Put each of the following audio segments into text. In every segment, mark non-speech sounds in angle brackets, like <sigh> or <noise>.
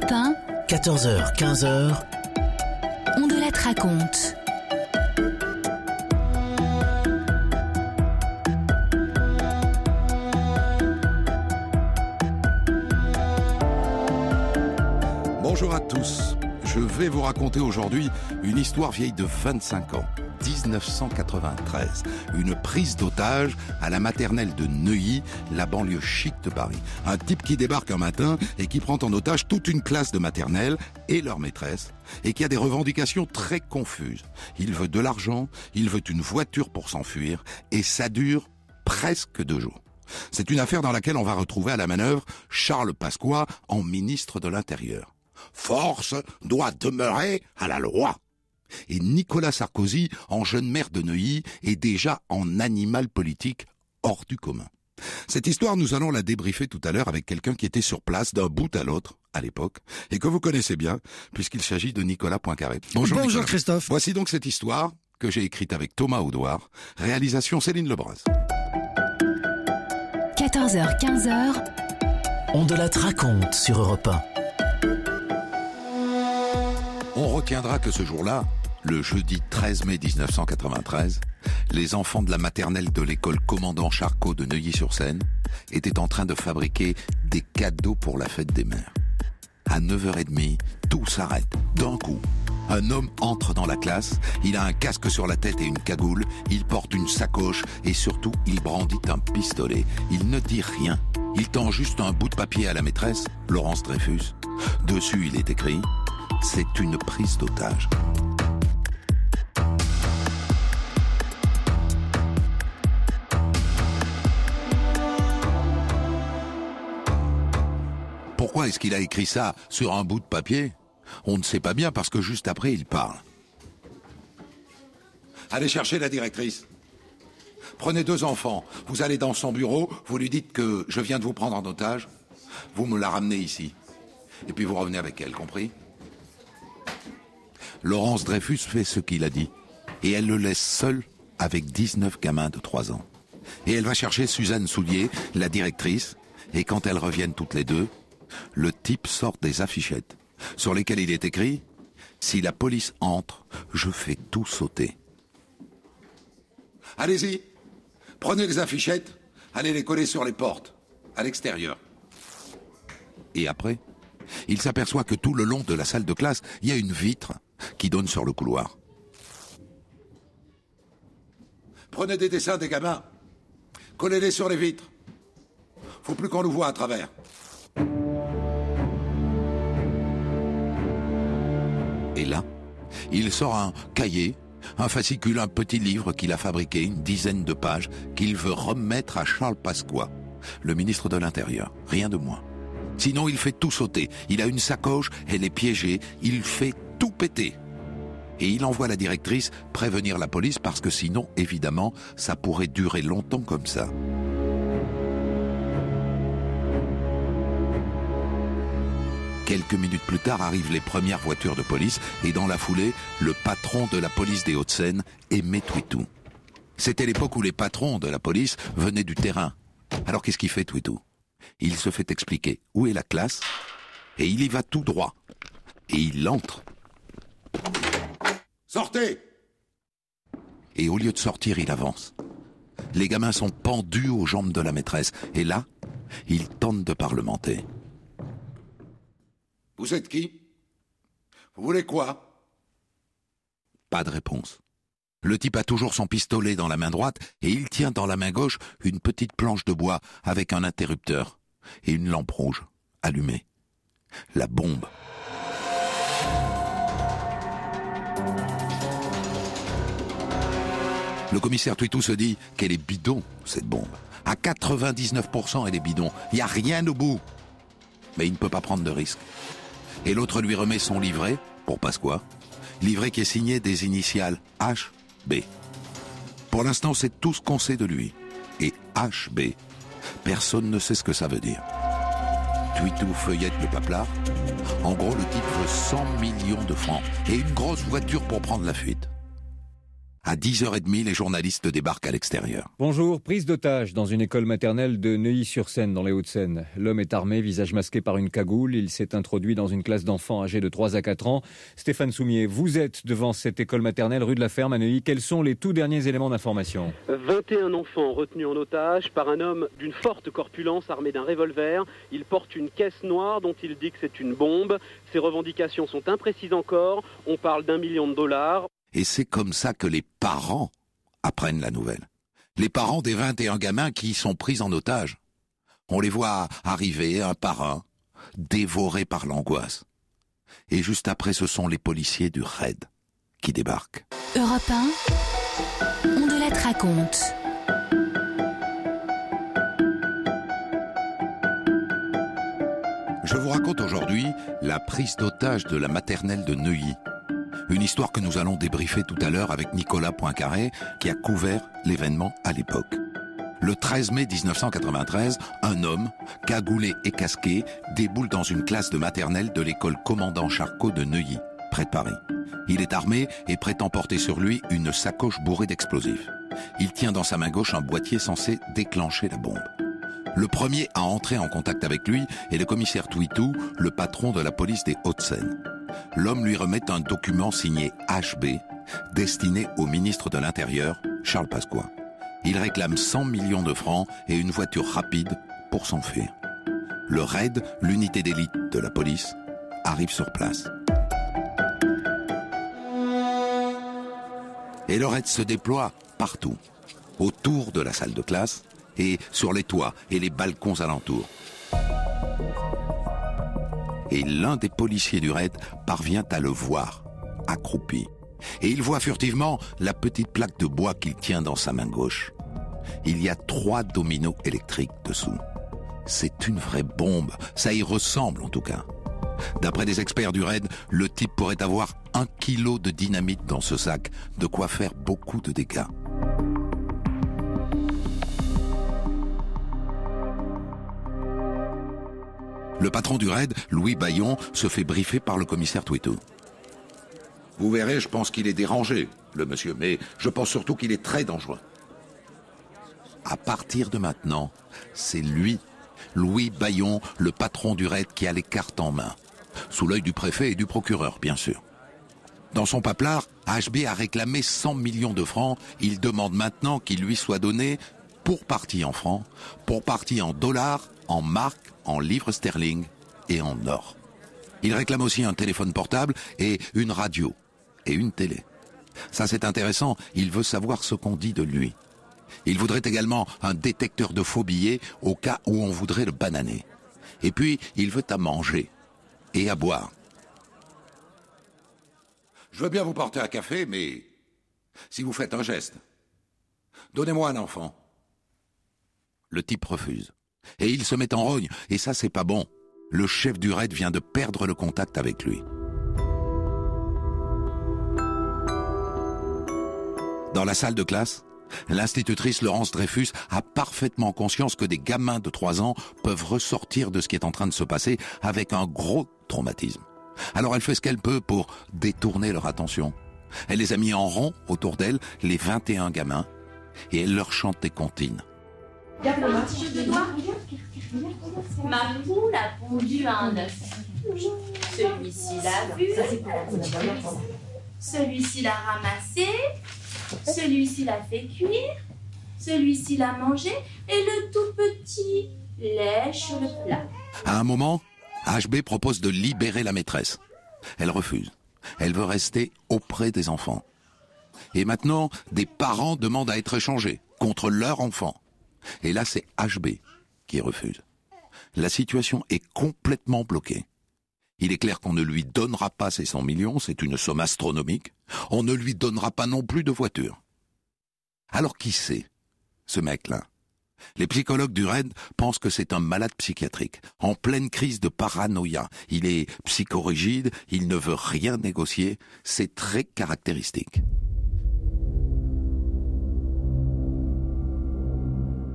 Europe 1, 14h, 15h, on de la raconte. Bonjour à tous. Je vais vous raconter aujourd'hui une histoire vieille de 25 ans. 1993, une prise d'otage à la maternelle de Neuilly, la banlieue chic de Paris. Un type qui débarque un matin et qui prend en otage toute une classe de maternelle et leur maîtresse, et qui a des revendications très confuses. Il veut de l'argent, il veut une voiture pour s'enfuir, et ça dure presque deux jours. C'est une affaire dans laquelle on va retrouver à la manœuvre Charles Pasqua en ministre de l'Intérieur. Force doit demeurer à la loi. Et Nicolas Sarkozy, en jeune maire de Neuilly, est déjà en animal politique hors du commun. Cette histoire, nous allons la débriefer tout à l'heure avec quelqu'un qui était sur place d'un bout à l'autre à l'époque et que vous connaissez bien puisqu'il s'agit de Nicolas Poincaré. Bonjour, Nicolas. Christophe. Voici donc cette histoire que j'ai écrite avec Thomas Audouard, réalisation Céline Lebras. 14h, 15h, on de la raconte sur Europe 1. On retiendra que ce jour-là, le jeudi 13 mai 1993, les enfants de la maternelle de l'école commandant Charcot de Neuilly-sur-Seine étaient en train de fabriquer des cadeaux pour la fête des mères. À 9h30, tout s'arrête, d'un coup. Un homme entre dans la classe, il a un casque sur la tête et une cagoule, il porte une sacoche et surtout il brandit un pistolet. Il ne dit rien, il tend juste un bout de papier à la maîtresse, Laurence Dreyfus. Dessus il est écrit « C'est une prise d'otage ». Pourquoi est-ce qu'il a écrit ça sur un bout de papier? On ne sait pas bien parce que juste après il parle. Allez chercher la directrice. Prenez deux enfants, vous allez dans son bureau, vous lui dites que je viens de vous prendre en otage, vous me la ramenez ici. Et puis vous revenez avec elle, compris? Laurence Dreyfus fait ce qu'il a dit. Et elle le laisse seul avec 19 gamins de 3 ans. Et elle va chercher Suzanne Soulier, la directrice, et quand elles reviennent toutes les deux, le type sort des affichettes sur lesquelles il est écrit Si la police entre, je fais tout sauter. Allez-y, prenez les affichettes, allez les coller sur les portes, à l'extérieur. Et après, il s'aperçoit que tout le long de la salle de classe, il y a une vitre qui donne sur le couloir. Prenez des dessins des gamins, collez-les sur les vitres. Faut plus qu'on nous voit à travers. Et là, il sort un cahier, un fascicule, un petit livre qu'il a fabriqué, une dizaine de pages, qu'il veut remettre à Charles Pasqua, le ministre de l'Intérieur. Rien de moins. Sinon, il fait tout sauter. Il a une sacoche, elle est piégée, il fait tout péter. Et il envoie la directrice prévenir la police parce que sinon, évidemment, ça pourrait durer longtemps comme ça. Quelques minutes plus tard arrivent les premières voitures de police et dans la foulée, le patron de la police des Hauts-de-Seine, Aimé Twitou. C'était l'époque où les patrons de la police venaient du terrain. Alors qu'est-ce qu'il fait Twitou? Il se fait expliquer où est la classe et il y va tout droit. Et il entre. Sortez Et au lieu de sortir, il avance. Les gamins sont pendus aux jambes de la maîtresse. Et là, il tente de parlementer. Vous êtes qui? Vous voulez quoi? Pas de réponse. Le type a toujours son pistolet dans la main droite et il tient dans la main gauche une petite planche de bois avec un interrupteur et une lampe rouge allumée. La bombe. Le commissaire Twitou se dit qu'elle est bidon, cette bombe. À 99%, elle est bidon. Il n'y a rien au bout. mais il ne peut pas prendre de risque. Et l'autre lui remet son livret, pour Pasqua, livret qui est signé des initiales HB. Pour l'instant, c'est tout ce qu'on sait de lui. Et HB, personne ne sait ce que ça veut dire. Twitou feuillette le paplard. En gros, le type veut 100 millions de francs et une grosse voiture pour prendre la fuite. À 10h30, les journalistes débarquent à l'extérieur. Bonjour, prise d'otage dans une école maternelle de Neuilly-sur-Seine, dans les Hauts-de-Seine. L'homme est armé, visage masqué par une cagoule. Il s'est introduit dans une classe d'enfants âgés de 3 à 4 ans. Stéphane Soumier, vous êtes devant cette école maternelle rue de la Ferme à Neuilly. Quels sont les tout derniers éléments d'information? 21 enfants retenus en otage par un homme d'une forte corpulence armé d'un revolver. Il porte une caisse noire dont il dit que c'est une bombe. Ses revendications sont imprécises encore. On parle d'un million de dollars. Et c'est comme ça que les parents apprennent la nouvelle. Les parents des 21 gamins qui y sont pris en otage. On les voit arriver un par un, dévorés par l'angoisse. Et juste après, ce sont les policiers du RAID qui débarquent. Europe 1, on de la raconte. Je vous raconte aujourd'hui la prise d'otage de la maternelle de Neuilly. Une histoire que nous allons débriefer tout à l'heure avec Nicolas Poincaré, qui a couvert l'événement à l'époque. Le 13 mai 1993, un homme, cagoulé et casqué, déboule dans une classe de maternelle de l'école commandant Charcot de Neuilly, près de Paris. Il est armé et prétend porter sur lui une sacoche bourrée d'explosifs. Il tient dans sa main gauche un boîtier censé déclencher la bombe. Le premier à entrer en contact avec lui est le commissaire Twitou, le patron de la police des Hauts-de-Seine. L'homme lui remet un document signé HB, destiné au ministre de l'Intérieur, Charles Pasqua. Il réclame 100 millions de francs et une voiture rapide pour s'enfuir. Le RAID, l'unité d'élite de la police, arrive sur place. Et le RAID se déploie partout, autour de la salle de classe et sur les toits et les balcons alentours. Et l'un des policiers du raid parvient à le voir, accroupi. Et il voit furtivement la petite plaque de bois qu'il tient dans sa main gauche. Il y a trois dominos électriques dessous. C'est une vraie bombe, ça y ressemble en tout cas. D'après des experts du raid, le type pourrait avoir un kilo de dynamite dans ce sac, de quoi faire beaucoup de dégâts. Le patron du raid, Louis Bayon, se fait briefer par le commissaire Twitou. Vous verrez, je pense qu'il est dérangé, le monsieur, mais je pense surtout qu'il est très dangereux. À partir de maintenant, c'est lui, Louis Bayon, le patron du raid, qui a les cartes en main. Sous l'œil du préfet et du procureur, bien sûr. Dans son paplard, HB a réclamé 100 millions de francs. Il demande maintenant qu'il lui soit donné pour partie en francs, pour partie en dollars, en marques, en livres sterling et en or. Il réclame aussi un téléphone portable et une radio et une télé. Ça c'est intéressant, il veut savoir ce qu'on dit de lui. Il voudrait également un détecteur de faux billets au cas où on voudrait le bananer. Et puis, il veut à manger et à boire. Je veux bien vous porter un café, mais si vous faites un geste, donnez-moi un enfant. Le type refuse. Et il se met en rogne, et ça c'est pas bon. Le chef du raid vient de perdre le contact avec lui. Dans la salle de classe, l'institutrice Laurence Dreyfus a parfaitement conscience que des gamins de 3 ans peuvent ressortir de ce qui est en train de se passer avec un gros traumatisme. Alors elle fait ce qu'elle peut pour détourner leur attention. Elle les a mis en rond autour d'elle, les 21 gamins, et elle leur chante des comptines. Ma poule a pondu un œuf. Celui-ci l'a vu. Celui-ci l'a ramassé. Celui-ci l'a fait cuire. Celui-ci l'a mangé. Et le tout petit lèche le plat. À un moment, HB propose de libérer la maîtresse. Elle refuse. Elle veut rester auprès des enfants. Et maintenant, des parents demandent à être échangés contre leur enfant. Et là, c'est HB qui refuse. La situation est complètement bloquée. Il est clair qu'on ne lui donnera pas ces 100 millions, c'est une somme astronomique. On ne lui donnera pas non plus de voiture. Alors qui c'est, ce mec-là? Les psychologues du RAID pensent que c'est un malade psychiatrique, en pleine crise de paranoïa. Il est psychorigide, il ne veut rien négocier, c'est très caractéristique.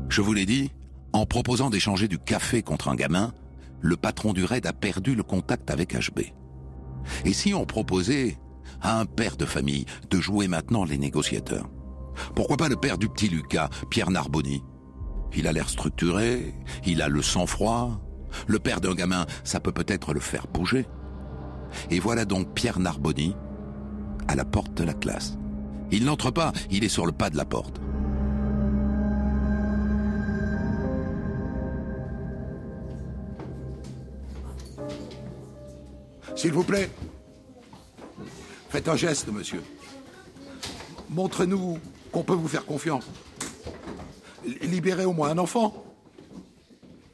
Je vous l'ai dit, en proposant d'échanger du café contre un gamin, le patron du RAID a perdu le contact avec HB. Et si on proposait à un père de famille de jouer maintenant les négociateurs? Pourquoi pas le père du petit Lucas, Pierre Narboni? Il a l'air structuré, il a le sang-froid. Le père d'un gamin, ça peut peut-être le faire bouger. Et voilà donc Pierre Narboni à la porte de la classe. Il n'entre pas, il est sur le pas de la porte. S'il vous plaît, faites un geste, monsieur. Montrez-nous qu'on peut vous faire confiance. Libérez au moins un enfant.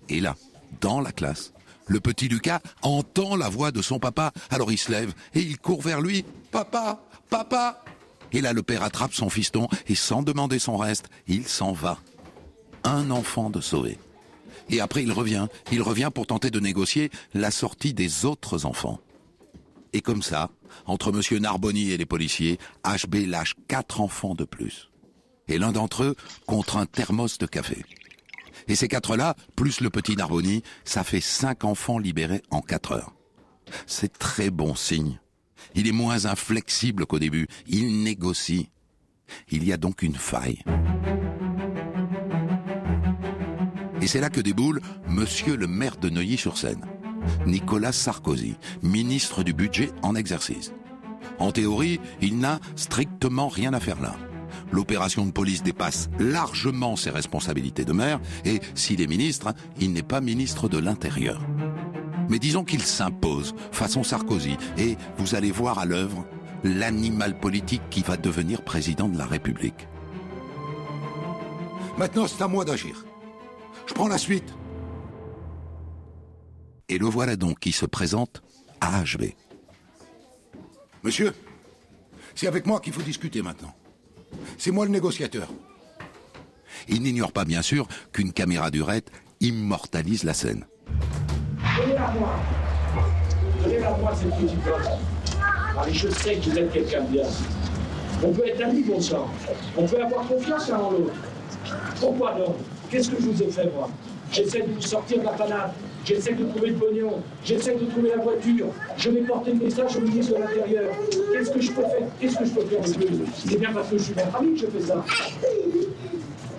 Et là, dans la classe, le petit Lucas entend la voix de son papa, alors il se lève et il court vers lui. Papa, papa Et là, le père attrape son fiston et sans demander son reste, il s'en va. Un enfant de sauvé. Et après, il revient. Il revient pour tenter de négocier la sortie des autres enfants. Et comme ça, entre Monsieur Narboni et les policiers, HB lâche quatre enfants de plus. Et l'un d'entre eux contre un thermos de café. Et ces quatre-là, plus le petit Narboni, ça fait cinq enfants libérés en quatre heures. C'est très bon signe. Il est moins inflexible qu'au début. Il négocie. Il y a donc une faille. Et c'est là que déboule Monsieur le maire de Neuilly-sur-Seine. Nicolas Sarkozy, ministre du budget en exercice. En théorie, il n'a strictement rien à faire là. L'opération de police dépasse largement ses responsabilités de maire et s'il est ministre, il n'est pas ministre de l'Intérieur. Mais disons qu'il s'impose façon Sarkozy et vous allez voir à l'œuvre l'animal politique qui va devenir président de la République. Maintenant, c'est à moi d'agir. Je prends la suite. Et le voilà donc qui se présente à HB. Monsieur, c'est avec moi qu'il faut discuter maintenant. C'est moi le négociateur. Il n'ignore pas bien sûr qu'une caméra du RET immortalise la scène. Donnez-la moi. Donnez-la moi cette petite. Allez, je sais que vous êtes quelqu'un de bien. On peut être amis, bon sang. On peut avoir confiance l'un en l'autre. Pourquoi donc? Qu'est-ce que je vous ai fait, moi? J'essaie de vous sortir de la panade. J'essaie de trouver le pognon. J'essaie de trouver la voiture. Je vais porter le message au ministre de l'Intérieur. Qu'est-ce que je peux faire? Qu'est-ce que je peux faire C'est bien parce que je suis votre ami que je fais ça.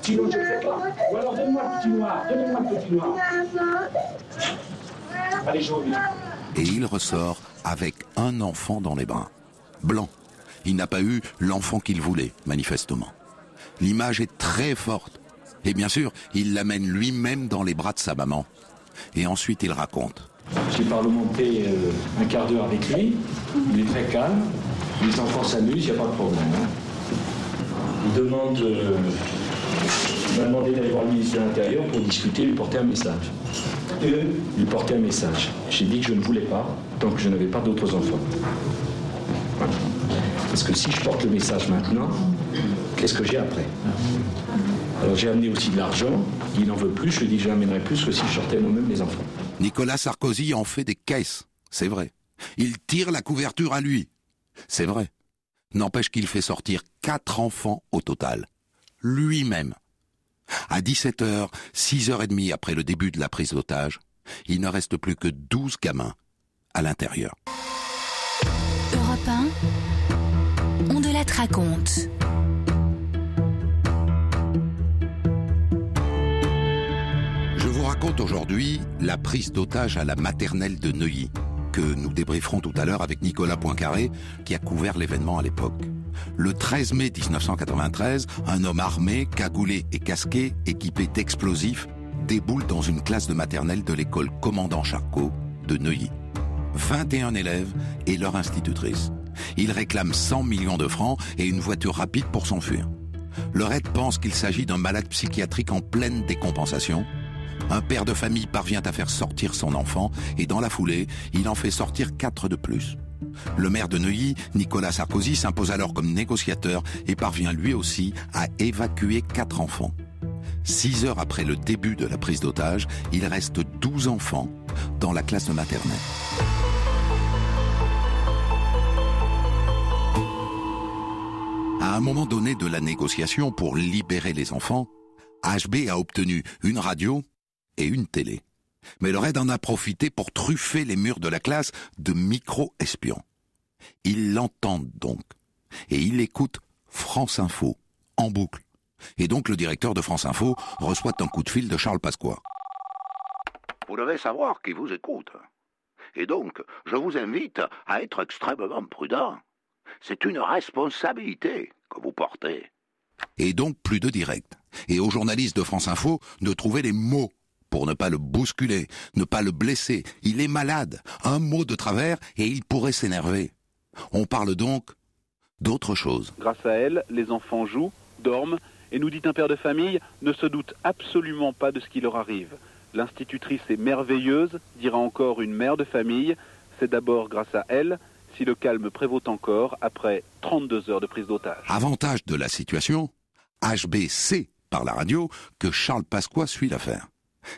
Sinon, je ne fais pas. Ou alors, donne-moi le petit noir. Donnez-moi le petit noir. Allez, je reviens. Et il ressort avec un enfant dans les bras. Blanc. Il n'a pas eu l'enfant qu'il voulait, manifestement. L'image est très forte. Et bien sûr, il l'amène lui-même dans les bras de sa maman. Et ensuite, il raconte. J'ai parlementé euh, un quart d'heure avec lui. Il est très calme. Les enfants s'amusent, il n'y a pas de problème. hein. Il demande. euh, m'a demandé d'aller voir le ministre de l'Intérieur pour discuter, lui porter un message. Lui porter un message. J'ai dit que je ne voulais pas, tant que je n'avais pas d'autres enfants. Parce que si je porte le message maintenant, qu'est-ce que j'ai après? Alors j'ai amené aussi de l'argent. Il n'en veut plus. Je lui dis n'amènerai plus que si je sortais moi-même les enfants. Nicolas Sarkozy en fait des caisses, c'est vrai. Il tire la couverture à lui, c'est vrai. N'empêche qu'il fait sortir quatre enfants au total, lui-même. À 17h, 6h30 après le début de la prise d'otage, il ne reste plus que 12 gamins à l'intérieur. Europe 1, on de la raconte. Raconte aujourd'hui la prise d'otage à la maternelle de Neuilly, que nous débrieferons tout à l'heure avec Nicolas Poincaré, qui a couvert l'événement à l'époque. Le 13 mai 1993, un homme armé, cagoulé et casqué, équipé d'explosifs, déboule dans une classe de maternelle de l'école Commandant Charcot de Neuilly. 21 élèves et leur institutrice. Il réclame 100 millions de francs et une voiture rapide pour s'enfuir. Le RAID pense qu'il s'agit d'un malade psychiatrique en pleine décompensation. Un père de famille parvient à faire sortir son enfant et dans la foulée, il en fait sortir quatre de plus. Le maire de Neuilly, Nicolas Sarkozy, s'impose alors comme négociateur et parvient lui aussi à évacuer quatre enfants. Six heures après le début de la prise d'otage, il reste 12 enfants dans la classe de maternelle. À un moment donné de la négociation pour libérer les enfants, HB a obtenu une radio et une télé. Mais le raid en a profité pour truffer les murs de la classe de micro-espions. Ils l'entendent donc. Et il écoute France Info, en boucle. Et donc le directeur de France Info reçoit un coup de fil de Charles Pasqua. Vous devez savoir qui vous écoute. Et donc, je vous invite à être extrêmement prudent. C'est une responsabilité que vous portez. Et donc plus de direct. Et aux journalistes de France Info de trouver les mots pour ne pas le bousculer, ne pas le blesser. Il est malade. Un mot de travers et il pourrait s'énerver. On parle donc d'autre chose. Grâce à elle, les enfants jouent, dorment, et nous dit un père de famille, ne se doute absolument pas de ce qui leur arrive. L'institutrice est merveilleuse, dira encore une mère de famille. C'est d'abord grâce à elle si le calme prévaut encore après 32 heures de prise d'otage. Avantage de la situation, HB sait par la radio que Charles Pasqua suit l'affaire.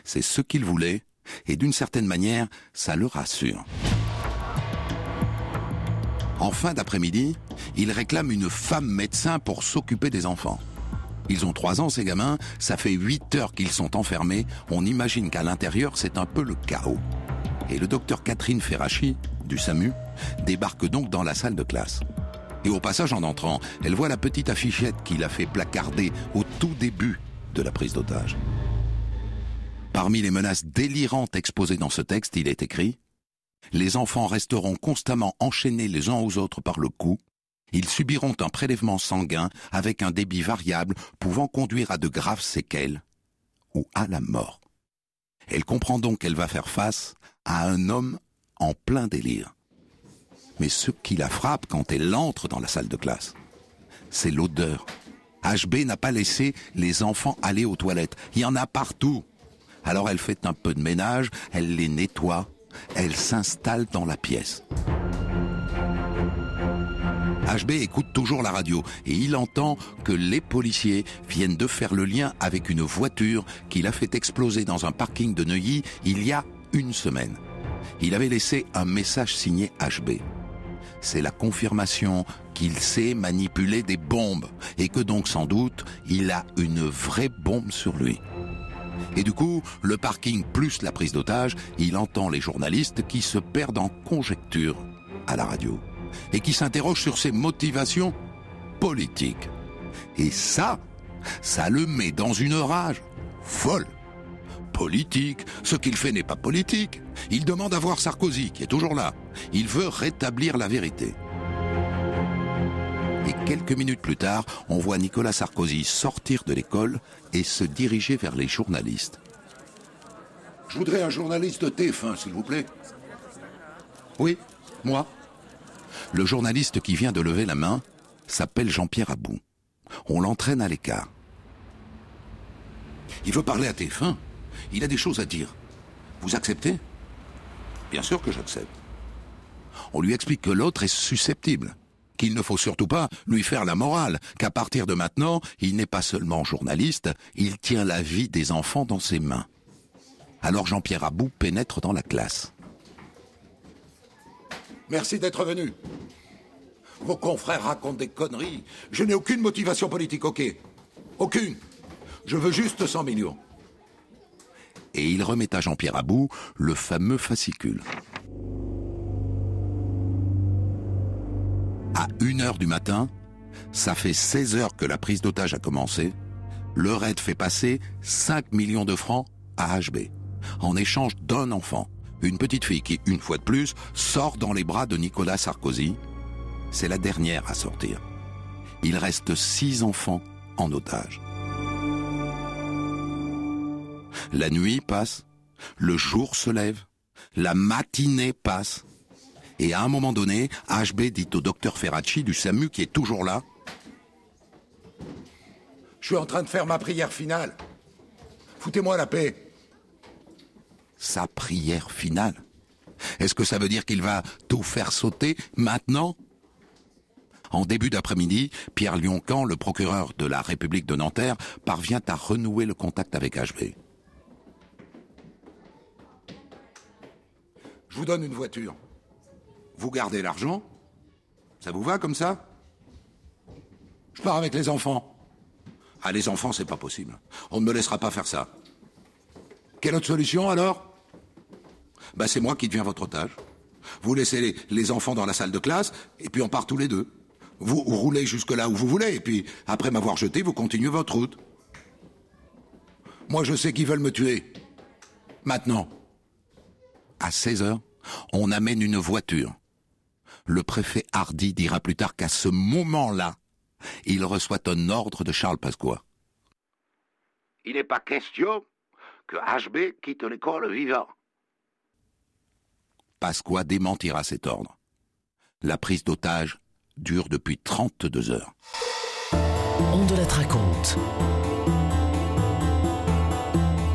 C'est ce qu'il voulait, et d'une certaine manière, ça le rassure. En fin d'après-midi, il réclame une femme médecin pour s'occuper des enfants. Ils ont trois ans, ces gamins, ça fait huit heures qu'ils sont enfermés, on imagine qu'à l'intérieur, c'est un peu le chaos. Et le docteur Catherine Ferrachi, du SAMU, débarque donc dans la salle de classe. Et au passage, en entrant, elle voit la petite affichette qu'il a fait placarder au tout début de la prise d'otage. Parmi les menaces délirantes exposées dans ce texte, il est écrit Les enfants resteront constamment enchaînés les uns aux autres par le cou. Ils subiront un prélèvement sanguin avec un débit variable pouvant conduire à de graves séquelles ou à la mort. Elle comprend donc qu'elle va faire face à un homme en plein délire. Mais ce qui la frappe quand elle entre dans la salle de classe, c'est l'odeur. HB n'a pas laissé les enfants aller aux toilettes. Il y en a partout. Alors elle fait un peu de ménage, elle les nettoie, elle s'installe dans la pièce. HB écoute toujours la radio et il entend que les policiers viennent de faire le lien avec une voiture qu'il a fait exploser dans un parking de Neuilly il y a une semaine. Il avait laissé un message signé HB. C'est la confirmation qu'il sait manipuler des bombes et que donc sans doute il a une vraie bombe sur lui. Et du coup, le parking plus la prise d'otage, il entend les journalistes qui se perdent en conjectures à la radio et qui s'interrogent sur ses motivations politiques. Et ça, ça le met dans une rage folle. Politique, ce qu'il fait n'est pas politique. Il demande à voir Sarkozy, qui est toujours là. Il veut rétablir la vérité. Et quelques minutes plus tard, on voit Nicolas Sarkozy sortir de l'école et se diriger vers les journalistes. Je voudrais un journaliste TF1, s'il vous plaît. Oui, moi. Le journaliste qui vient de lever la main s'appelle Jean-Pierre Abou. On l'entraîne à l'écart. Il veut parler à TF1. Il a des choses à dire. Vous acceptez? Bien sûr que j'accepte. On lui explique que l'autre est susceptible, qu'il ne faut surtout pas lui faire la morale, qu'à partir de maintenant, il n'est pas seulement journaliste, il tient la vie des enfants dans ses mains. Alors Jean-Pierre Abou pénètre dans la classe. Merci d'être venu. Vos confrères racontent des conneries. Je n'ai aucune motivation politique, ok Aucune. Je veux juste 100 millions. Et il remet à Jean-Pierre Abou le fameux fascicule. À 1 heure du matin, ça fait 16 heures que la prise d'otage a commencé, le raid fait passer 5 millions de francs à HB, en échange d'un enfant, une petite fille qui, une fois de plus, sort dans les bras de Nicolas Sarkozy. C'est la dernière à sortir. Il reste six enfants en otage. La nuit passe, le jour se lève, la matinée passe, et à un moment donné, HB dit au docteur Ferracci du SAMU qui est toujours là Je suis en train de faire ma prière finale. Foutez-moi la paix. Sa prière finale Est-ce que ça veut dire qu'il va tout faire sauter maintenant? En début d'après-midi, Pierre Lioncan, le procureur de la République de Nanterre, parvient à renouer le contact avec HB. Je vous donne une voiture. Vous gardez l'argent Ça vous va comme ça? Je pars avec les enfants. Ah, les enfants, c'est pas possible. On ne me laissera pas faire ça. Quelle autre solution alors? Ben, c'est moi qui deviens votre otage. Vous laissez les, les, enfants dans la salle de classe, et puis on part tous les deux. Vous roulez jusque là où vous voulez, et puis après m'avoir jeté, vous continuez votre route. Moi, je sais qu'ils veulent me tuer. Maintenant. À 16 heures, on amène une voiture. Le préfet Hardy dira plus tard qu'à ce moment-là, il reçoit un ordre de Charles Pasqua. Il n'est pas question que HB quitte l'école vivant. Pasqua démentira cet ordre. La prise d'otage dure depuis 32 heures. On de la raconte.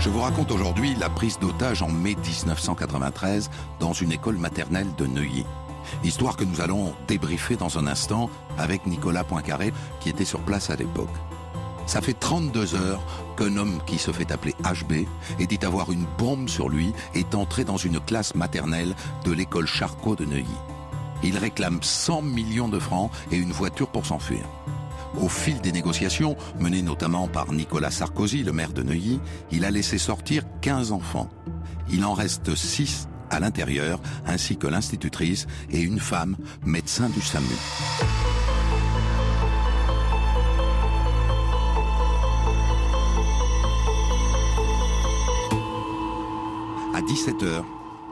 Je vous raconte aujourd'hui la prise d'otage en mai 1993 dans une école maternelle de Neuilly. Histoire que nous allons débriefer dans un instant avec Nicolas Poincaré qui était sur place à l'époque. Ça fait 32 heures qu'un homme qui se fait appeler HB et dit avoir une bombe sur lui est entré dans une classe maternelle de l'école Charcot de Neuilly. Il réclame 100 millions de francs et une voiture pour s'enfuir. Au fil des négociations, menées notamment par Nicolas Sarkozy, le maire de Neuilly, il a laissé sortir 15 enfants. Il en reste 6 à l'intérieur, ainsi que l'institutrice et une femme, médecin du SAMU. À 17h,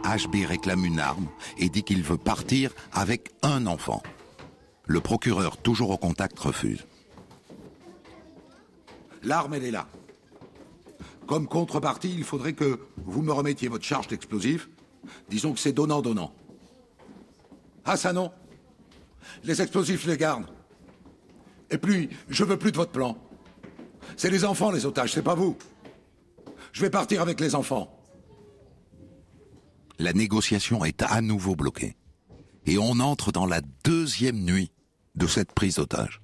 HB réclame une arme et dit qu'il veut partir avec un enfant. Le procureur, toujours au contact, refuse. L'arme, elle est là. Comme contrepartie, il faudrait que vous me remettiez votre charge d'explosifs. Disons que c'est donnant-donnant. Ah, ça non Les explosifs, les garde. Et puis, je veux plus de votre plan. C'est les enfants, les otages, c'est pas vous. Je vais partir avec les enfants. La négociation est à nouveau bloquée. Et on entre dans la deuxième nuit de cette prise d'otage.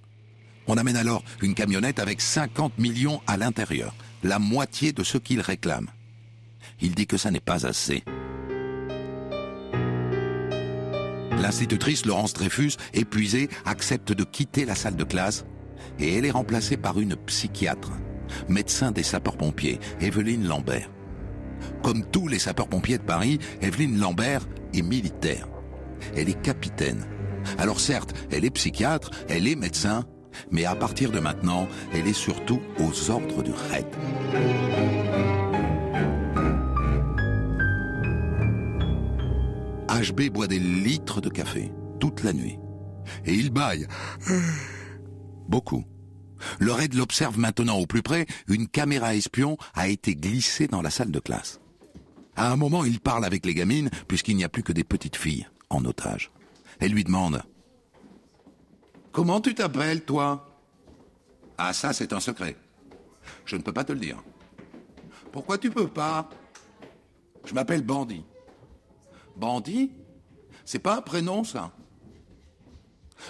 On amène alors une camionnette avec 50 millions à l'intérieur, la moitié de ce qu'il réclame. Il dit que ça n'est pas assez. L'institutrice Laurence Dreyfus, épuisée, accepte de quitter la salle de classe et elle est remplacée par une psychiatre, médecin des sapeurs-pompiers, Evelyne Lambert. Comme tous les sapeurs-pompiers de Paris, Evelyne Lambert est militaire. Elle est capitaine. Alors certes, elle est psychiatre, elle est médecin, mais à partir de maintenant, elle est surtout aux ordres du RAID. HB boit des litres de café toute la nuit. Et il baille. <sighs> Beaucoup. Le RAID l'observe maintenant au plus près. Une caméra espion a été glissée dans la salle de classe. À un moment, il parle avec les gamines, puisqu'il n'y a plus que des petites filles en otage. Elle lui demande Comment tu t'appelles, toi? Ah, ça, c'est un secret. Je ne peux pas te le dire. Pourquoi tu peux pas? Je m'appelle Bandit. Bandit C'est pas un prénom, ça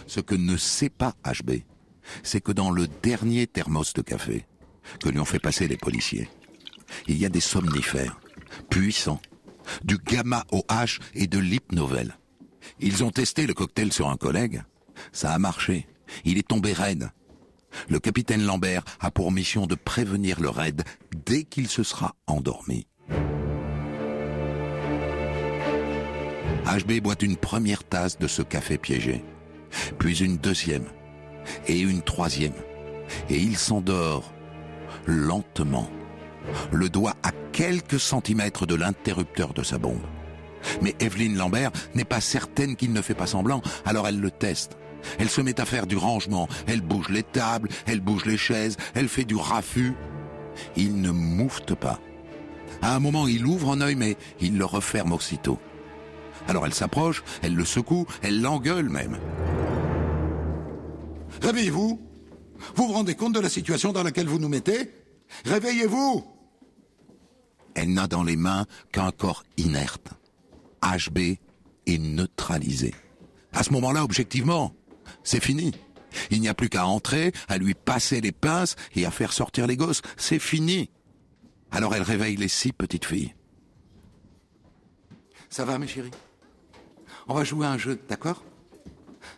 Ce que ne sait pas HB, c'est que dans le dernier thermos de café que lui ont fait passer les policiers, il y a des somnifères puissants, du gamma OH et de l'hypnovel. Ils ont testé le cocktail sur un collègue. Ça a marché. Il est tombé raide. Le capitaine Lambert a pour mission de prévenir le raid dès qu'il se sera endormi. HB boit une première tasse de ce café piégé, puis une deuxième, et une troisième, et il s'endort lentement, le doigt à quelques centimètres de l'interrupteur de sa bombe. Mais Evelyne Lambert n'est pas certaine qu'il ne fait pas semblant, alors elle le teste. Elle se met à faire du rangement, elle bouge les tables, elle bouge les chaises, elle fait du raffut. Il ne moufte pas. À un moment, il ouvre un œil, mais il le referme aussitôt. Alors elle s'approche, elle le secoue, elle l'engueule même. Réveillez-vous Vous vous rendez compte de la situation dans laquelle vous nous mettez? Réveillez-vous Elle n'a dans les mains qu'un corps inerte. HB est neutralisé. À ce moment-là, objectivement, c'est fini. Il n'y a plus qu'à entrer, à lui passer les pinces et à faire sortir les gosses. C'est fini. Alors elle réveille les six petites filles. Ça va, mes chéris? On va jouer un jeu, d'accord?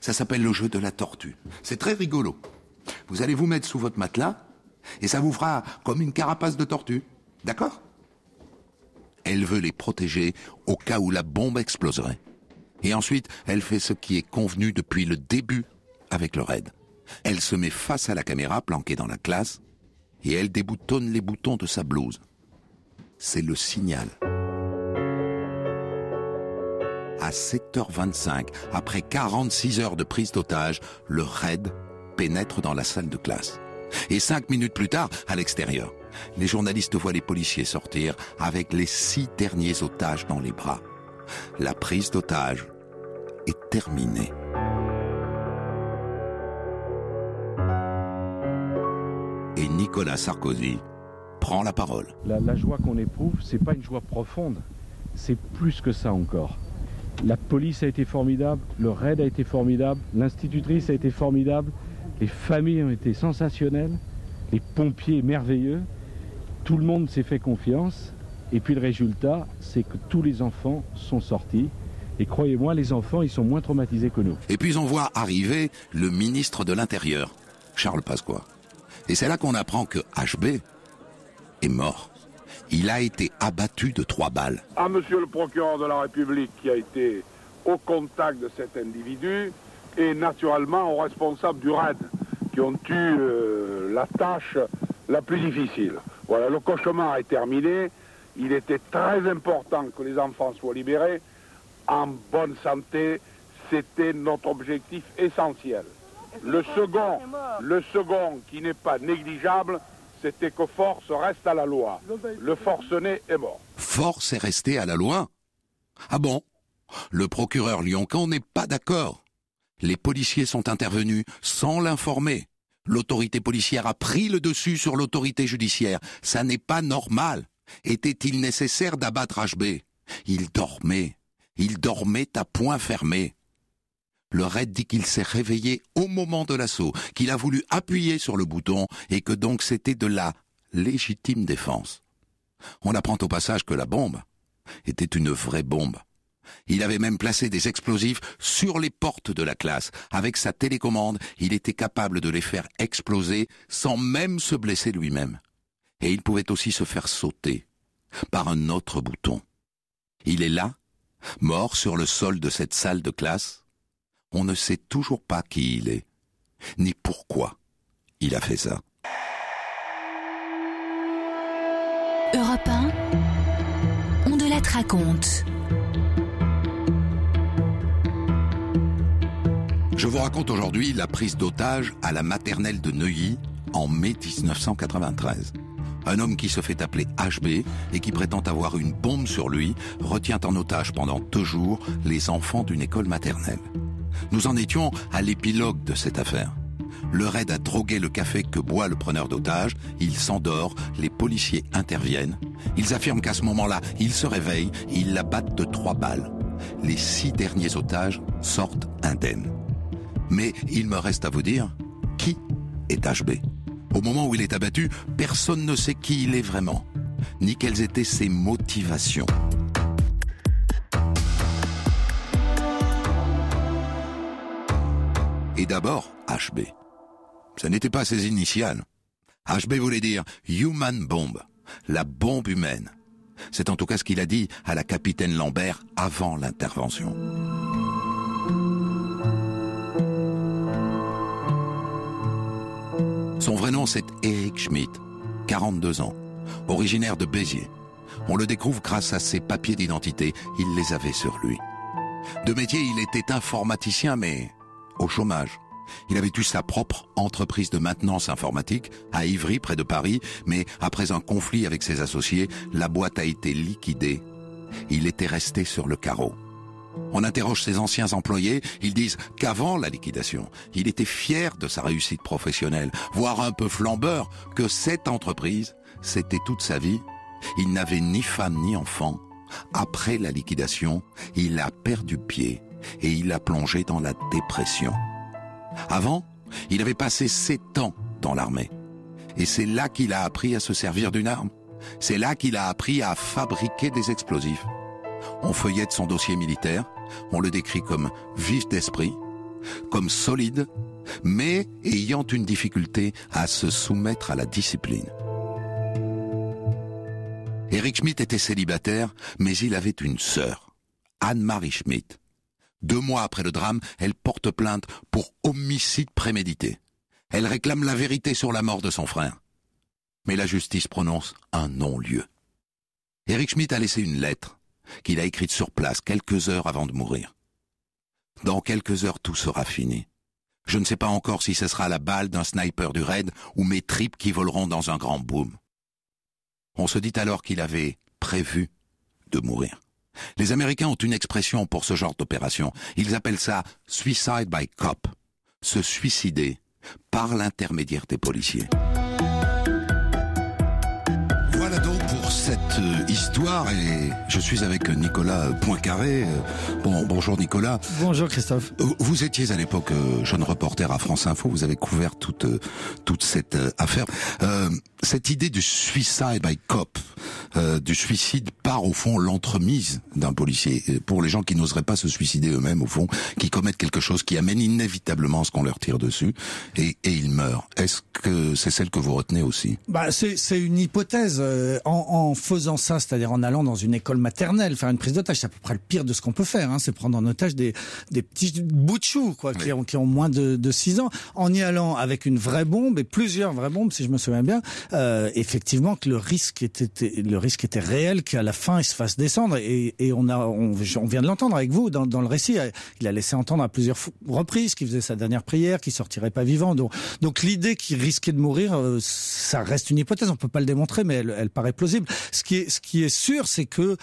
Ça s'appelle le jeu de la tortue. C'est très rigolo. Vous allez vous mettre sous votre matelas et ça vous fera comme une carapace de tortue. D'accord? Elle veut les protéger au cas où la bombe exploserait. Et ensuite, elle fait ce qui est convenu depuis le début avec le raid. Elle se met face à la caméra planquée dans la classe et elle déboutonne les boutons de sa blouse. C'est le signal. À 7h25, après 46 heures de prise d'otage, le raid pénètre dans la salle de classe. Et cinq minutes plus tard, à l'extérieur, les journalistes voient les policiers sortir avec les six derniers otages dans les bras. La prise d'otage est terminée. Et Nicolas Sarkozy prend la parole. La, la joie qu'on éprouve, c'est pas une joie profonde, c'est plus que ça encore. La police a été formidable, le raid a été formidable, l'institutrice a été formidable, les familles ont été sensationnelles, les pompiers merveilleux, tout le monde s'est fait confiance, et puis le résultat, c'est que tous les enfants sont sortis, et croyez-moi, les enfants, ils sont moins traumatisés que nous. Et puis on voit arriver le ministre de l'Intérieur, Charles Pasqua. Et c'est là qu'on apprend que HB est mort. Il a été abattu de trois balles. À monsieur le procureur de la République qui a été au contact de cet individu et naturellement aux responsables du RAID qui ont eu euh, la tâche la plus difficile. Voilà, le cauchemar est terminé. Il était très important que les enfants soient libérés en bonne santé. C'était notre objectif essentiel. Le second, le second qui n'est pas négligeable, c'était que force reste à la loi. Le forcené est mort. Force est resté à la loi Ah bon? Le procureur Lyoncan n'est pas d'accord. Les policiers sont intervenus sans l'informer. L'autorité policière a pris le dessus sur l'autorité judiciaire. Ça n'est pas normal. Était-il nécessaire d'abattre HB Il dormait. Il dormait à point fermé. Le raid dit qu'il s'est réveillé au moment de l'assaut, qu'il a voulu appuyer sur le bouton et que donc c'était de la légitime défense. On apprend au passage que la bombe était une vraie bombe. Il avait même placé des explosifs sur les portes de la classe. Avec sa télécommande, il était capable de les faire exploser sans même se blesser lui-même. Et il pouvait aussi se faire sauter par un autre bouton. Il est là, mort sur le sol de cette salle de classe. On ne sait toujours pas qui il est, ni pourquoi il a fait ça. Europe 1, on de la raconte. Je vous raconte aujourd'hui la prise d'otage à la maternelle de Neuilly en mai 1993. Un homme qui se fait appeler HB et qui prétend avoir une bombe sur lui retient en otage pendant deux jours les enfants d'une école maternelle. Nous en étions à l'épilogue de cette affaire. Le raid a drogué le café que boit le preneur d'otage, il s'endort, les policiers interviennent. Ils affirment qu'à ce moment-là, il se réveille, ils l'abattent de trois balles. Les six derniers otages sortent indemnes. Mais il me reste à vous dire, qui est HB Au moment où il est abattu, personne ne sait qui il est vraiment, ni quelles étaient ses motivations. Et d'abord, HB. Ce n'était pas ses initiales. HB voulait dire Human Bomb, la bombe humaine. C'est en tout cas ce qu'il a dit à la capitaine Lambert avant l'intervention. Son vrai nom, c'est Eric Schmidt, 42 ans, originaire de Béziers. On le découvre grâce à ses papiers d'identité, il les avait sur lui. De métier, il était informaticien, mais au chômage. Il avait eu sa propre entreprise de maintenance informatique à Ivry, près de Paris, mais après un conflit avec ses associés, la boîte a été liquidée. Il était resté sur le carreau. On interroge ses anciens employés, ils disent qu'avant la liquidation, il était fier de sa réussite professionnelle, voire un peu flambeur, que cette entreprise, c'était toute sa vie. Il n'avait ni femme ni enfant. Après la liquidation, il a perdu pied et il a plongé dans la dépression. Avant, il avait passé sept ans dans l'armée. Et c'est là qu'il a appris à se servir d'une arme. C'est là qu'il a appris à fabriquer des explosifs. On feuillette son dossier militaire, on le décrit comme vif d'esprit, comme solide, mais ayant une difficulté à se soumettre à la discipline. Eric Schmidt était célibataire, mais il avait une sœur, Anne-Marie Schmidt. Deux mois après le drame, elle porte plainte pour homicide prémédité. Elle réclame la vérité sur la mort de son frère. Mais la justice prononce un non-lieu. Eric Schmidt a laissé une lettre qu'il a écrite sur place quelques heures avant de mourir. Dans quelques heures, tout sera fini. Je ne sais pas encore si ce sera la balle d'un sniper du raid ou mes tripes qui voleront dans un grand boom. On se dit alors qu'il avait prévu de mourir. Les Américains ont une expression pour ce genre d'opération. Ils appellent ça suicide by cop. Se suicider par l'intermédiaire des policiers. Cette euh, histoire et je suis avec Nicolas Poincaré. Euh, Bon, bonjour Nicolas. Bonjour Christophe. Euh, Vous étiez à l'époque jeune reporter à France Info, vous avez couvert toute toute cette affaire. Euh, cette idée du suicide by cop, euh, du suicide par au fond l'entremise d'un policier pour les gens qui n'oseraient pas se suicider eux-mêmes au fond, qui commettent quelque chose qui amène inévitablement à ce qu'on leur tire dessus et, et ils meurent. Est-ce que c'est celle que vous retenez aussi? Bah, c'est c'est une hypothèse. en, en faisant ça, c'est-à-dire en allant dans une école maternelle, faire une prise d'otage, c'est à peu près le pire de ce qu'on peut faire. Hein, c'est prendre en otage des, des petits bouts de chou, quoi, qui, ont, qui ont moins de, de 6 ans. En y allant avec une vraie bombe et plusieurs vraies bombes, si je me souviens bien, euh, effectivement que le risque était le risque était réel qu'à la fin il se fasse descendre. Et, et on a on, on vient de l'entendre avec vous dans, dans le récit. Il a laissé entendre à plusieurs reprises qu'il faisait sa dernière prière, qu'il sortirait pas vivant. Donc, donc l'idée qu'il risquait de mourir, euh, ça reste une hypothèse. On peut pas le démontrer, mais elle, elle paraît plausible. Ce qui est, ce qui est sûr, c'est que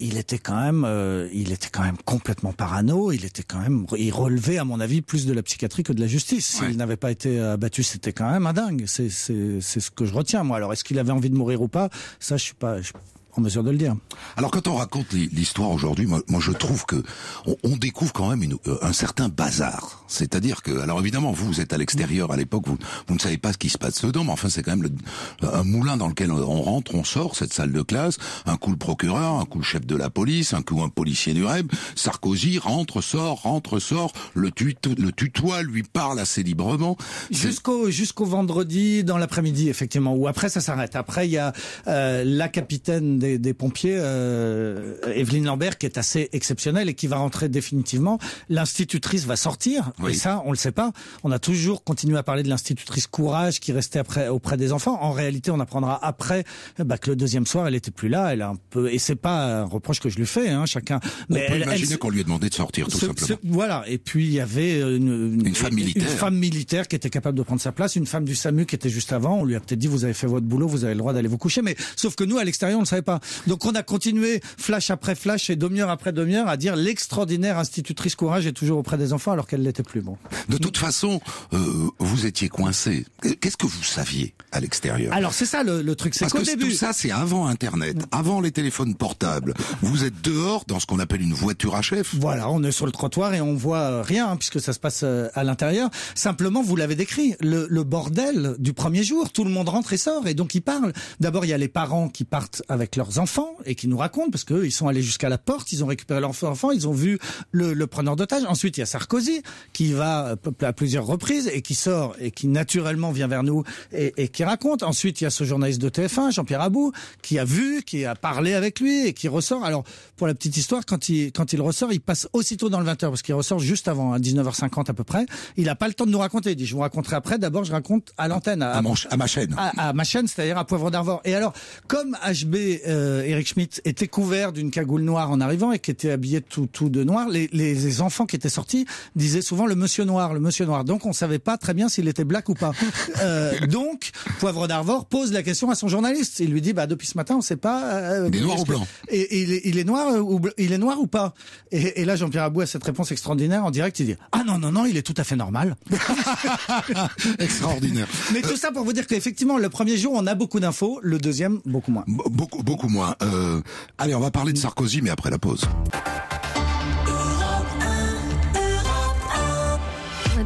il était quand même, euh, il était quand même complètement parano. Il était quand même, il relevait à mon avis plus de la psychiatrie que de la justice. S'il n'avait pas été abattu, c'était quand même un dingue. C'est, ce que je retiens moi. Alors, est-ce qu'il avait envie de mourir ou pas? Ça, je suis pas. je en mesure de le dire. Alors quand on raconte l'hi- l'histoire aujourd'hui, moi, moi je trouve que on, on découvre quand même une, euh, un certain bazar. C'est-à-dire que, alors évidemment, vous, vous êtes à l'extérieur à l'époque, vous, vous ne savez pas ce qui se passe dedans, mais enfin c'est quand même le- un moulin dans lequel on rentre, on sort, cette salle de classe, un coup le procureur, un coup le chef de la police, un coup un policier du REB, Sarkozy rentre, sort, rentre, sort, le, tut, le tutoie, lui parle assez librement. Jusqu'au jusqu'au vendredi dans l'après-midi effectivement ou après ça s'arrête. Après il y a euh, la capitaine des, des pompiers euh, Evelyne Lambert qui est assez exceptionnelle et qui va rentrer définitivement. L'institutrice va sortir Oui. et ça on le sait pas. On a toujours continué à parler de l'institutrice Courage qui restait après auprès des enfants. En réalité on apprendra après euh, bah, que le deuxième soir elle était plus là. Elle a un peu et c'est pas un reproche que je lui fais hein, chacun. on Mais peut elle- elle imaginer qu'on lui ait demandé de sortir, tout ce- simplement. ce- voilà. Et puis il y avait une, Une femme militaire. Une femme militaire qui était capable de prendre sa place, une femme du SAMU qui était juste avant. On lui a peut-être dit vous avez fait votre boulot, vous avez le droit d'aller vous coucher. Mais sauf que nous à l'extérieur on ne savait pas. Donc on a continué flash après flash et demi-heure après demi-heure à dire l'extraordinaire institutrice courage est toujours auprès des enfants alors qu'elle l'était plus. Bon. De toute façon, euh, vous étiez coincé. Qu'est-ce que vous saviez à l'extérieur? Alors c'est ça le, le truc, c'est qu'au début. tout ça, c'est avant Internet, avant les téléphones portables. Vous êtes dehors dans ce qu'on appelle une voiture à chef. Voilà, on est sur le trottoir et on voit euh, rien hein, puisque ça se passe euh, à l'intérieur. Simplement, vous l'avez décrit, le, le bordel du premier jour. Tout le monde rentre et sort et donc ils parlent. D'abord, il y a les parents qui partent avec leurs enfants et qui nous racontent parce qu'eux, ils sont allés jusqu'à la porte, ils ont récupéré leurs enfants, ils ont vu le, le preneur d'otage. Ensuite, il y a Sarkozy qui va euh, à plusieurs reprises et qui sort et qui naturellement vient vers nous et, et qui raconte. Ensuite, il y a ce journaliste de TF1, Jean-Pierre Abou, qui a vu, qui a parlé avec lui et qui ressort. Alors, pour la petite histoire, quand il, quand il ressort, il passe aussitôt dans le 20h parce qu'il ressort juste avant, à 19h50 à peu près. Il n'a pas le temps de nous raconter. Il dit, je vous raconterai après. D'abord, je raconte à l'antenne. À, mon- à ma chaîne. À, à ma chaîne, c'est-à-dire à Poivre d'Arvor. Et alors, comme HB, euh, Eric Schmidt, était couvert d'une cagoule noire en arrivant et qui était habillé tout, tout de noir, les, les, les enfants qui étaient sortis disaient souvent le monsieur noir, le monsieur noir. Donc, on savait pas très bien s'il était black ou pas. <laughs> Euh, donc, Poivre d'Arvor pose la question à son journaliste. Il lui dit, bah, depuis ce matin, on sait pas. euh, Il est noir ou blanc? Et, et il, est, il est noir euh, ou il est noir ou pas? Et, et là Jean-Pierre Abou a cette réponse extraordinaire en direct il dit ah non non non il est tout à fait normal <laughs> Extraordinaire. mais tout ça pour vous dire qu'effectivement le premier jour on a beaucoup d'infos le deuxième beaucoup moins Be- Beaucoup, beaucoup moins. Euh, allez, on va parler de Sarkozy, mais après la pause.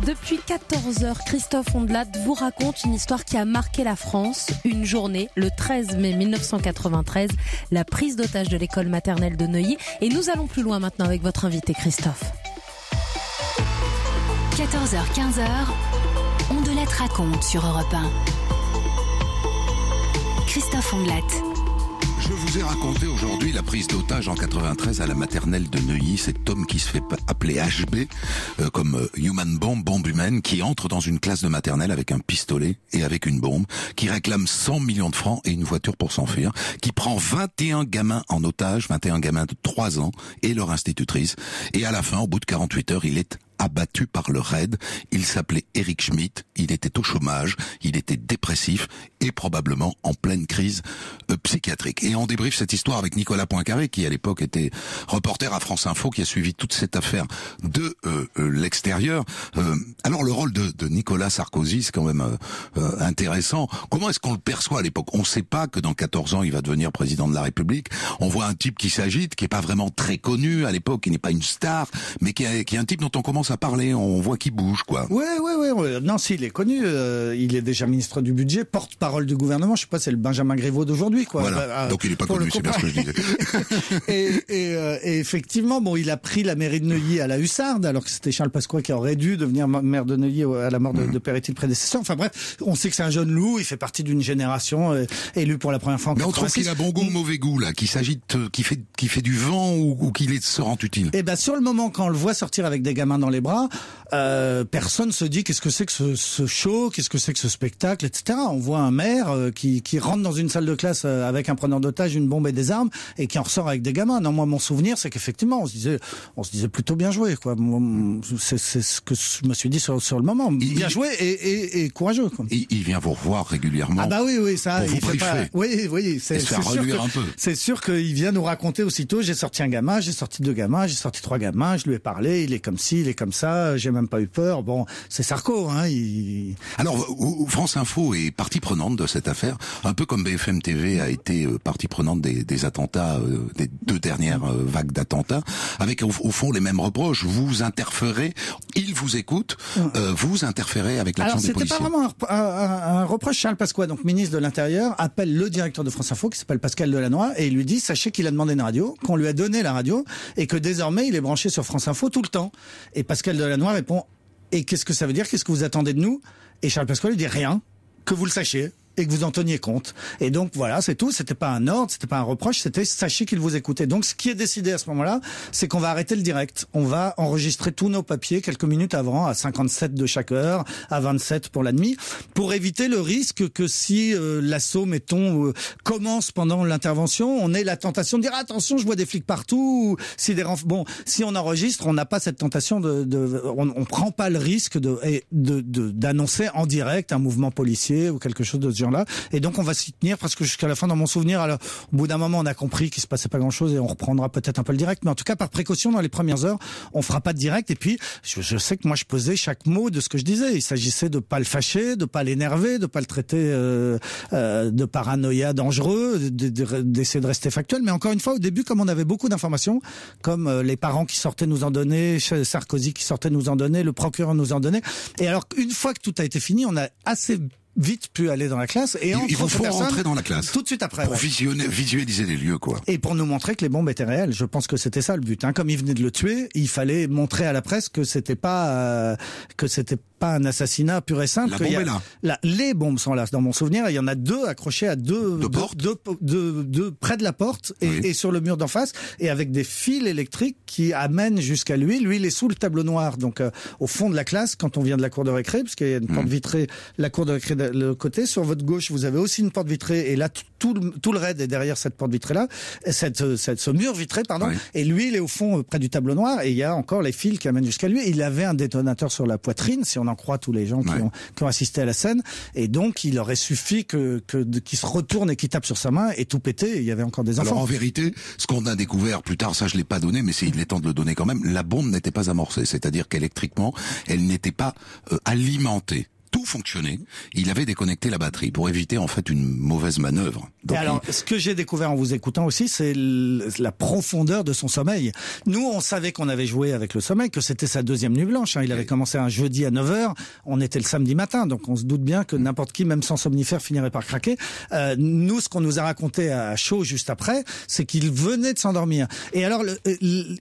Depuis Depuis 14 heures, Christophe Ondelat vous raconte une histoire qui a marqué la France. Une journée, le 13 mai 1993, la prise d'otage de l'école maternelle de Neuilly. Et nous allons plus loin maintenant avec votre invité Christophe. 14h, 15h, Ondelat raconte sur Europe 1. Christophe Ondelat. Je vous ai raconté aujourd'hui la prise d'otage en 93 à la maternelle de Neuilly. Cet homme qui se fait appeler HB, euh, comme euh, Human Bomb, bombe humaine, qui entre dans une classe de maternelle avec un pistolet et avec une bombe, qui réclame 100 millions de francs et une voiture pour s'enfuir, qui prend 21 gamins en otage, 21 gamins de 3 ans et leur institutrice. Et à la fin, au bout de 48 heures, il est abattu par le raid. Il s'appelait Eric Schmidt, il était au chômage, il était dépressif et probablement en pleine crise euh, psychiatrique. Et on débriefe cette histoire avec Nicolas Poincaré, qui à l'époque était reporter à France Info, qui a suivi toute cette affaire de euh, euh, l'extérieur. alors le rôle de, Nicolas Sarkozy, c'est quand même intéressant. Comment est-ce qu'on le perçoit à l'époque? On ne sait pas que dans 14 ans, il va devenir président de la République. On voit un type qui s'agite, qui est pas vraiment très connu à l'époque, qui n'est pas une star, mais qui, qui est un type dont on commence à parler, on voit qu'il bouge, quoi. Ouais, ouais, ouais. ouais. Non, s'il est connu, euh, il est déjà ministre du budget, porte-parole du gouvernement. Je sais pas, c'est le Benjamin Griveaux d'aujourd'hui, quoi. Voilà. Bah, Donc il est pas connu, c'est bien ce que je disais. <laughs> et, et, euh, et, effectivement, bon, il a pris la mairie de Neuilly à la Hussarde, alors que c'était Charles Pasqua qui aurait dû devenir maire de Neuilly à la mort de, mmh. de le prédécesseur. Enfin bref, on sait que c'est un jeune loup, il fait partie d'une génération euh, élu pour la première fois en Mais on trouve qu'il a bon goût ou mauvais goût, là, qu'il s'agite, qui fait, qui fait du vent ou, ou qu'il se rend utile. Eh ben, sur le moment, quand on le voit sortir avec des gamins dans les bras, euh, personne se dit qu'est-ce que c'est que ce, ce show, qu'est-ce que c'est que ce spectacle, etc. On voit un maire euh, qui, qui rentre dans une salle de classe euh, avec un preneur d'otage, une bombe et des armes, et qui en ressort avec des gamins. Non, moi, mon souvenir, c'est qu'effectivement, on se disait, on se disait plutôt bien joué, quoi. C'est, ce que je me suis dit sur, sur le moment. Bien joué et, et, et courageux. Quoi. Il, il vient vous revoir régulièrement. Ah bah oui, oui, ça. Pour il vous fait pas... Oui, oui, c'est, sûr. C'est sûr qu'il vient nous raconter aussitôt. J'ai sorti un gamin, j'ai sorti deux gamins, j'ai sorti trois gamins. Je lui ai parlé. Il est comme ci, il est comme ça. J'ai même pas eu peur. Bon, c'est Sarko. Hein, il... Alors, France Info est partie prenante de cette affaire, un peu comme BFM TV a été euh, partie prenante des, des attentats, euh, des deux dernières euh, vagues d'attentats, avec au, au, fond les mêmes reproches. Vous interférez, ils vous écoutent, euh, vous interférez avec l'action des policiers. Alors, c'était pas vraiment un, un, un, reproche. Charles Pasqua, donc ministre de l'Intérieur, appelle le directeur de France Info, qui s'appelle Pascal Delannoy, et il lui dit, sachez qu'il a demandé une radio, qu'on lui a donné la radio, et que désormais il est branché sur France Info tout le temps. Et Pascal Delannoy répond, et qu'est-ce que ça veut dire? Qu'est-ce que vous attendez de nous? Et Charles Pasqua lui dit rien, que vous le sachiez et que vous en teniez compte. Et donc voilà, c'est tout. C'était pas un ordre, c'était pas un reproche, c'était sachez qu'il vous écoutait. Donc ce qui est décidé à ce moment-là, c'est qu'on va arrêter le direct. On va enregistrer tous nos papiers quelques minutes avant, à 57 de chaque heure, à 27 pour la nuit, pour éviter le risque que si euh, l'assaut, mettons, euh, commence pendant l'intervention, on ait la tentation de dire attention, je vois des flics partout. Ou si des renf... bon, si on enregistre, on n'a pas cette tentation de, de on, on prend pas le risque de d'annoncer de, de, en direct un mouvement policier ou quelque chose de ce genre Et donc on va s'y tenir parce que jusqu'à la fin dans mon souvenir, alors, au bout d'un moment on a compris qu'il se passait pas grand chose et on reprendra peut-être un peu le direct. Mais en tout cas par précaution dans les premières heures, on fera pas de direct. Et puis je, sais que moi je pesais chaque mot de ce que je disais. Il s'agissait de pas le fâcher, de pas l'énerver, de pas le traiter euh, euh, de paranoïa dangereux, d'essayer de, de, rester factuel. Mais encore une fois au début comme on avait beaucoup d'informations, comme euh, les parents qui sortaient nous en donner, Sarkozy qui sortait nous en donner, le procureur nous en donnait. Et alors une fois que tout a été fini, on a assez vite pu aller dans la classe et il, il vous faut rentrer dans la classe tout de suite après pour ouais. visionner, visualiser les lieux quoi et pour nous montrer que les bombes étaient réelles je pense que c'était ça le but hein. comme il venait de le tuer il fallait montrer à la presse que c'était pas euh, que c'était pas un assassinat pur et simple la bombe y a, est là. là les bombes sont là dans mon souvenir il y en a deux accrochées à deux de deux, deux, deux, deux, près de la porte et, oui. et sur le mur d'en face et avec des fils électriques qui amènent jusqu'à lui lui il est sous le tableau noir donc euh, au fond de la classe quand on vient de la cour de récré parce qu'il y a une mmh. porte vitrée la cour de récré de le côté sur votre gauche, vous avez aussi une porte vitrée, et là, tout le, tout le raid est derrière cette porte vitrée-là, cette, cette, ce mur vitré, pardon, oui. et lui, il est au fond, près du tableau noir, et il y a encore les fils qui amènent jusqu'à lui. Il avait un détonateur sur la poitrine, si on en croit tous les gens qui, ouais. ont, qui ont assisté à la scène, et donc il aurait suffi que, qu'il se retourne et qu'il tape sur sa main et tout péter, et il y avait encore des enfants. Alors en vérité, ce qu'on a découvert plus tard, ça je l'ai pas donné, mais c'est il est temps de le donner quand même, la bombe n'était pas amorcée, c'est-à-dire qu'électriquement, elle n'était pas euh, alimentée tout fonctionnait. Il avait déconnecté la batterie pour éviter en fait une mauvaise manœuvre. et alors, ce que j'ai découvert en vous écoutant aussi, c'est la profondeur de son sommeil. Nous, on savait qu'on avait joué avec le sommeil, que c'était sa deuxième nuit blanche. Hein. Il avait commencé un jeudi à 9h, on était le samedi matin, donc on se doute bien que n'importe qui, même sans somnifère, finirait par craquer. Euh, nous, ce qu'on nous a raconté à chaud juste après, c'est qu'il venait de s'endormir. Et alors, le, euh,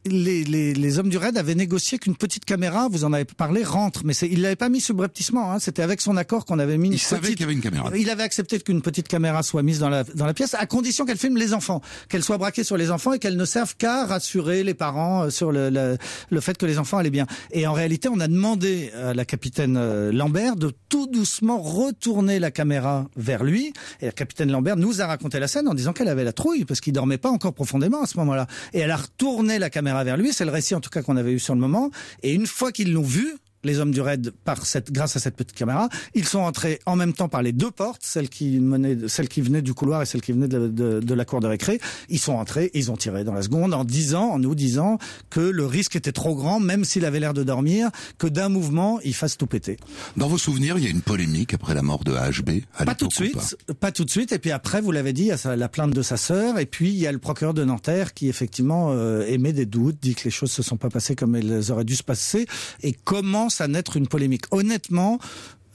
les, les, les, hommes du raid avaient négocié qu'une petite caméra, vous en avez parlé, rentre, mais il l'avait pas mis subrepticement. Hein. C'était avec son accord qu'on avait mis. Une il savait qu'il y avait une caméra. Il avait accepté qu'une petite caméra soit mise dans la dans la pièce, à condition qu'elle filme les enfants, qu'elle soit braquée sur les enfants et qu'elle ne serve qu'à rassurer les parents euh, sur le, le, le, fait que les enfants allaient bien. Et en réalité, on a demandé à la capitaine euh, Lambert de tout doucement retourner la caméra vers lui. Et la capitaine Lambert nous a raconté la scène en disant qu'elle avait la trouille parce qu'il dormait pas encore profondément à ce moment-là. Et elle a retourné la caméra vers lui. C'est le récit en tout cas qu'on avait eu sur le moment. Et une fois qu'ils l'ont vu, les hommes du raid par cette, grâce à cette petite caméra. Ils sont entrés en même temps par les deux portes, celle qui menait, celle qui venait du couloir et celle qui venait de, de, de la cour de récré. Ils sont entrés, ils ont tiré dans la seconde en disant, en nous disant que le risque était trop grand, même s'il avait l'air de dormir, que d'un mouvement, il fasse tout péter. Dans vos souvenirs, il y a une polémique après la mort de HB. pas tout de suite, pas, tout de suite. Et puis après, vous l'avez dit, il y a la plainte de sa sœur, et puis il y a le procureur de Nanterre qui effectivement euh, émet des doutes, dit que les choses se sont pas passées comme elles auraient dû se passer, et commence à naître une polémique. Honnêtement,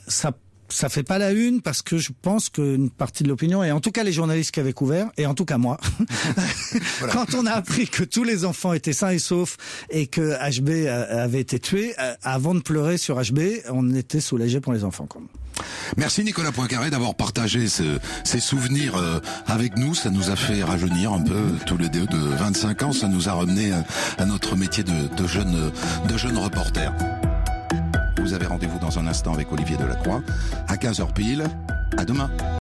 ça ça fait pas la une parce que je pense qu'une partie de l'opinion, et en tout cas les journalistes qui avaient couvert, et en tout cas moi, <laughs> <laughs> quand on a appris que tous les enfants étaient sains et saufs et que HB avait été tué, euh, avant de pleurer sur HB, on était soulagé pour les enfants. Merci Nicolas Poincaré d'avoir partagé ces souvenirs euh, avec nous. Ça nous a fait rajeunir un peu tous les deux de 25 ans. Ça nous a ramené à notre métier de, de de jeunes reporters. Vous avez rendez-vous dans un instant avec Olivier Delacroix à 15h pile. À demain.